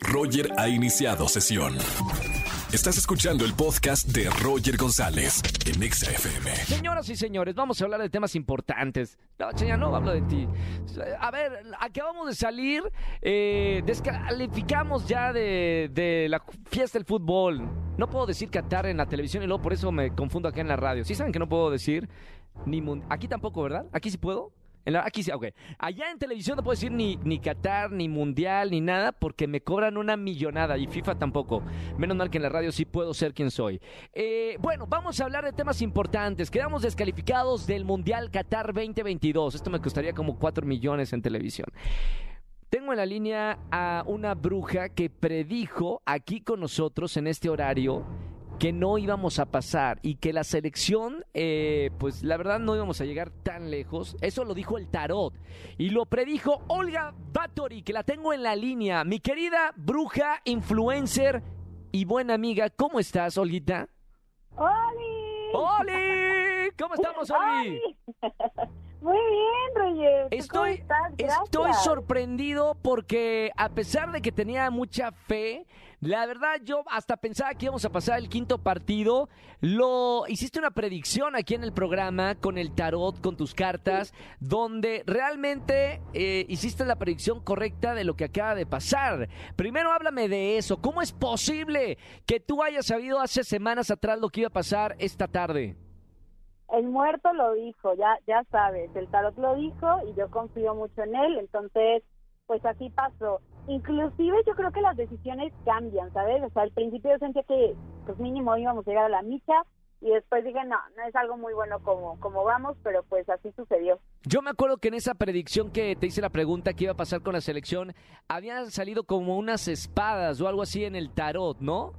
Roger ha iniciado sesión. Estás escuchando el podcast de Roger González en Exa FM. Señoras y señores, vamos a hablar de temas importantes. No, señor, no hablo de ti. A ver, acabamos de salir, eh, descalificamos ya de, la fiesta del fútbol. No puedo decir Qatar en la televisión y luego por eso me confundo acá en la radio. ¿Sí saben que no puedo decir ni Aquí tampoco, ¿verdad? ¿Aquí sí puedo? Aquí sí, ok. Allá en televisión no puedo decir ni, ni Qatar, ni Mundial, ni nada, porque me cobran una millonada y FIFA tampoco. Menos mal que en la radio sí puedo ser quien soy. Eh, bueno, vamos a hablar de temas importantes. Quedamos descalificados del Mundial Qatar 2022. Esto me costaría como 4 millones en televisión. Tengo en la línea a una bruja que predijo aquí con nosotros en este horario que no íbamos a pasar y que la selección, eh, pues la verdad no íbamos a llegar tan lejos. Eso lo dijo el tarot y lo predijo Olga Batory, que la tengo en la línea. Mi querida bruja, influencer y buena amiga, ¿cómo estás, Olguita? ¡Oli! ¡Oli! ¿Cómo estamos, Olgi? ¡Oli! Muy bien, Roger. ¿Tú Estoy, estoy sorprendido porque a pesar de que tenía mucha fe, la verdad yo hasta pensaba que íbamos a pasar el quinto partido. Lo hiciste una predicción aquí en el programa con el tarot, con tus cartas, donde realmente eh, hiciste la predicción correcta de lo que acaba de pasar. Primero háblame de eso. ¿Cómo es posible que tú hayas sabido hace semanas atrás lo que iba a pasar esta tarde? El muerto lo dijo, ya, ya sabes. El tarot lo dijo y yo confío mucho en él. Entonces, pues así pasó. Inclusive yo creo que las decisiones cambian, ¿sabes? O sea, al principio yo sentía que, pues mínimo íbamos a llegar a la micha y después dije, no, no es algo muy bueno como, como vamos, pero pues así sucedió. Yo me acuerdo que en esa predicción que te hice la pregunta que iba a pasar con la selección, habían salido como unas espadas o algo así en el tarot, ¿no?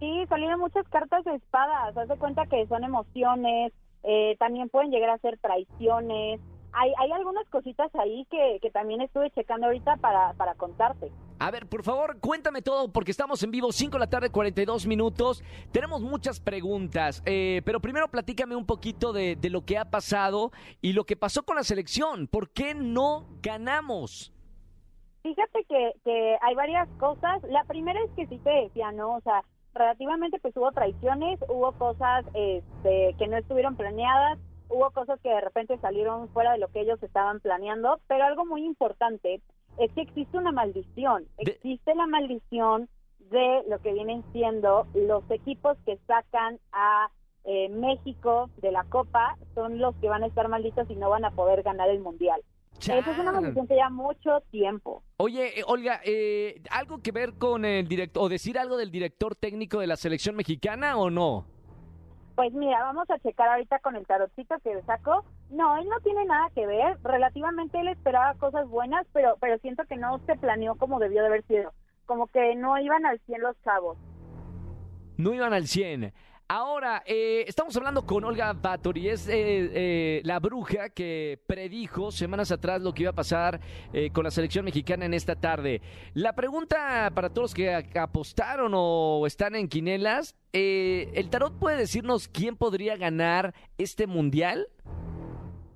Sí, salieron muchas cartas de espadas. Haz de cuenta que son emociones, eh, también pueden llegar a ser traiciones. Hay, hay algunas cositas ahí que, que también estuve checando ahorita para, para contarte. A ver, por favor, cuéntame todo porque estamos en vivo, 5 de la tarde, 42 minutos. Tenemos muchas preguntas, eh, pero primero platícame un poquito de, de lo que ha pasado y lo que pasó con la selección. ¿Por qué no ganamos? Fíjate que, que hay varias cosas. La primera es que sí te decía, ¿no? O sea, relativamente pues hubo traiciones, hubo cosas este, que no estuvieron planeadas, hubo cosas que de repente salieron fuera de lo que ellos estaban planeando, pero algo muy importante es que existe una maldición. Existe la maldición de lo que vienen siendo los equipos que sacan a eh, México de la Copa, son los que van a estar malditos y no van a poder ganar el Mundial. Esa es una Chan. maldición que lleva mucho tiempo. Oye, eh, Olga, eh, ¿algo que ver con el director o decir algo del director técnico de la selección mexicana o no? Pues mira, vamos a checar ahorita con el tarotcito que sacó. No, él no tiene nada que ver. Relativamente él esperaba cosas buenas, pero pero siento que no se planeó como debió de haber sido. Como que no iban al 100 los cabos. no iban al 100. Ahora, eh, estamos hablando con Olga Batory, es eh, eh, la bruja que predijo semanas atrás lo que iba a pasar eh, con la selección mexicana en esta tarde. La pregunta para todos los que apostaron o están en quinelas, eh, ¿el tarot puede decirnos quién podría ganar este mundial?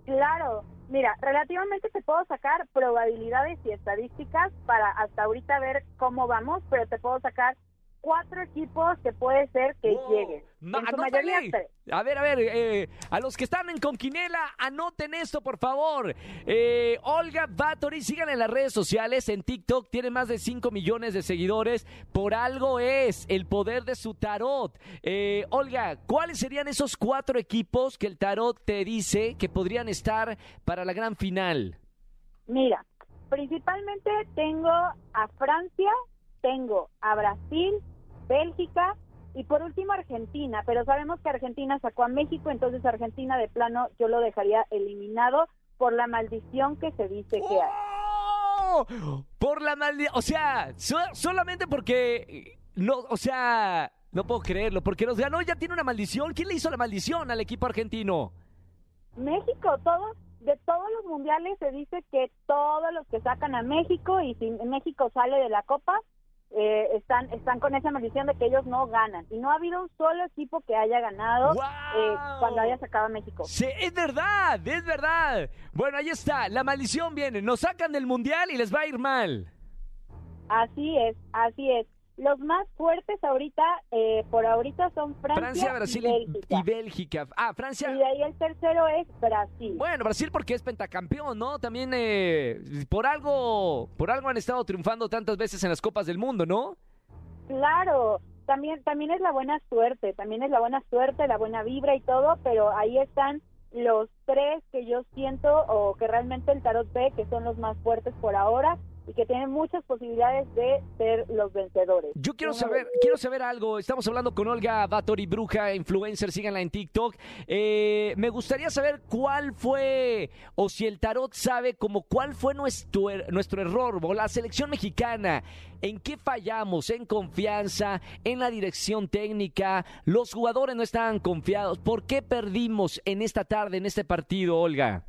Claro, mira, relativamente te puedo sacar probabilidades y estadísticas para hasta ahorita ver cómo vamos, pero te puedo sacar cuatro equipos que puede ser que Wow. lleguen. Ma- En su anótale. mayoría tres. A ver, a ver, eh, a los que están en Conquinela, anoten esto, por favor. Eh, Olga Batory, sigan en las redes sociales, en TikTok, tiene más de 5 millones de seguidores. Por algo es el poder de su tarot. Eh, Olga, ¿cuáles serían esos cuatro equipos que el tarot te dice que podrían estar para la gran final? Mira, principalmente tengo a Francia, tengo a Brasil, Bélgica y por último Argentina, pero sabemos que Argentina sacó a México, entonces Argentina de plano yo lo dejaría eliminado por la maldición que se dice que hay. Por la maldición. O sea, so- solamente porque. No, o sea. No puedo creerlo. Porque nos ganó, ya tiene una maldición. ¿Quién le hizo la maldición al equipo argentino? México, todos, de todos los mundiales se dice que todos los que sacan a México y si México sale de la Copa, eh, están, están con esa maldición de que ellos no ganan. Y no ha habido un solo equipo que haya ganado eh, cuando haya sacado a México. Sí, es verdad, es verdad. Bueno, ahí está. La maldición viene. Nos sacan del mundial y les va a ir mal. Así es, así es. Los más fuertes ahorita, eh, por ahorita son Francia, Francia, Brasil y Bélgica. y Bélgica. Ah, Francia. Y de ahí el tercero es Brasil. Bueno, Brasil porque es pentacampeón, ¿no? También eh, por algo, por algo han estado triunfando tantas veces en las copas del mundo, ¿no? Claro, también también es la buena suerte, también es la buena suerte, la buena vibra y todo, pero ahí están los tres que yo siento o que realmente el tarot ve que son los más fuertes por ahora y que tienen muchas posibilidades de ser los vencedores. Yo quiero saber, quiero saber algo. Estamos hablando con Olga Batori Bruja, influencer, síganla en TikTok. Eh, me gustaría saber cuál fue, o si el tarot sabe como cuál fue nuestro, er- nuestro error, o la selección mexicana. ¿En qué fallamos? ¿En confianza? ¿En la dirección técnica? ¿Los jugadores no estaban confiados? ¿Por qué perdimos en esta tarde, en este partido, Olga?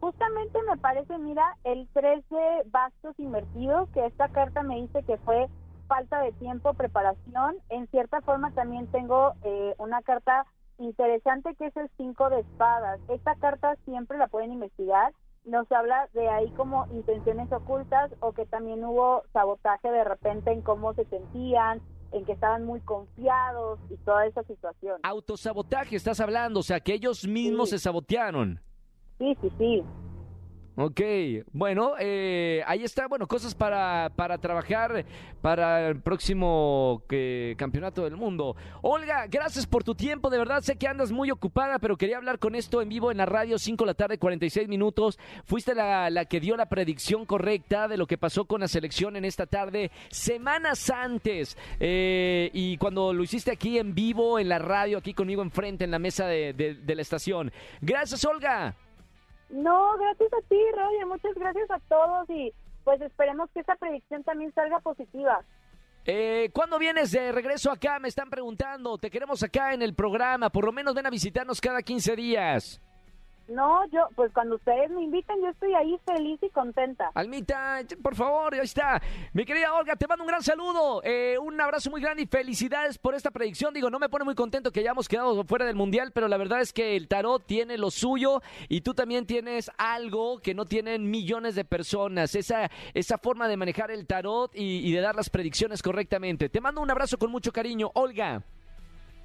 Justamente me parece, mira, el 3 de bastos invertidos, que esta carta me dice que fue falta de tiempo, preparación. En cierta forma también tengo eh, una carta interesante que es el 5 de espadas. Esta carta siempre la pueden investigar. Nos habla de ahí como intenciones ocultas o que también hubo sabotaje de repente en cómo se sentían, en que estaban muy confiados y toda esa situación. Autosabotaje, estás hablando, o sea, que ellos mismos Sí. se sabotearon. Sí, sí, sí. Ok, bueno, eh, ahí está, bueno, cosas para, para trabajar para el próximo campeonato del mundo. Olga, gracias por tu tiempo, de verdad sé que andas muy ocupada, pero quería hablar con esto en vivo en la radio, 5 de la tarde, 46 minutos. Fuiste la, la que dio la predicción correcta de lo que pasó con la selección en esta tarde, semanas antes, eh, y cuando lo hiciste aquí en vivo, en la radio, aquí conmigo enfrente, en la mesa de- de la estación. Gracias, Olga. No, gracias a ti, Roger. Muchas gracias a todos y pues esperemos que esta predicción también salga positiva. Eh, ¿Cuándo vienes de regreso acá? Me están preguntando. Te queremos acá en el programa. Por lo menos ven a visitarnos cada 15 días. No, yo, pues cuando ustedes me inviten, yo estoy ahí feliz y contenta. Almita, por favor, ahí está. Mi querida Olga, te mando un gran saludo. eh, un abrazo muy grande y felicidades por esta predicción. Digo, no me pone muy contento que hayamos quedado fuera del mundial, pero la verdad es que el tarot tiene lo suyo y tú también tienes algo que no tienen millones de personas. Esa, esa forma de manejar el tarot y, y de dar las predicciones correctamente. Te mando un abrazo con mucho cariño, Olga.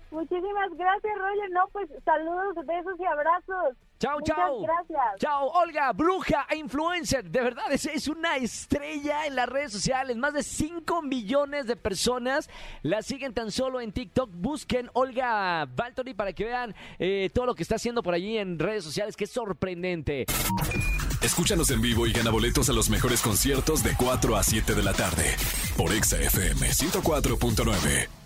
Muchísimas gracias, Roger. No, pues saludos, besos y abrazos. Chao, chao. gracias. Chao, Olga, bruja e influencer. De verdad, es, es una estrella en las redes sociales. Más de 5 millones de personas la siguen tan solo en TikTok. Busquen Olga Valtori para que vean eh, todo lo que está haciendo por allí en redes sociales, que es sorprendente. Escúchanos en vivo y gana boletos a los mejores conciertos de 4 a 7 de la tarde por Exa FM 104.9.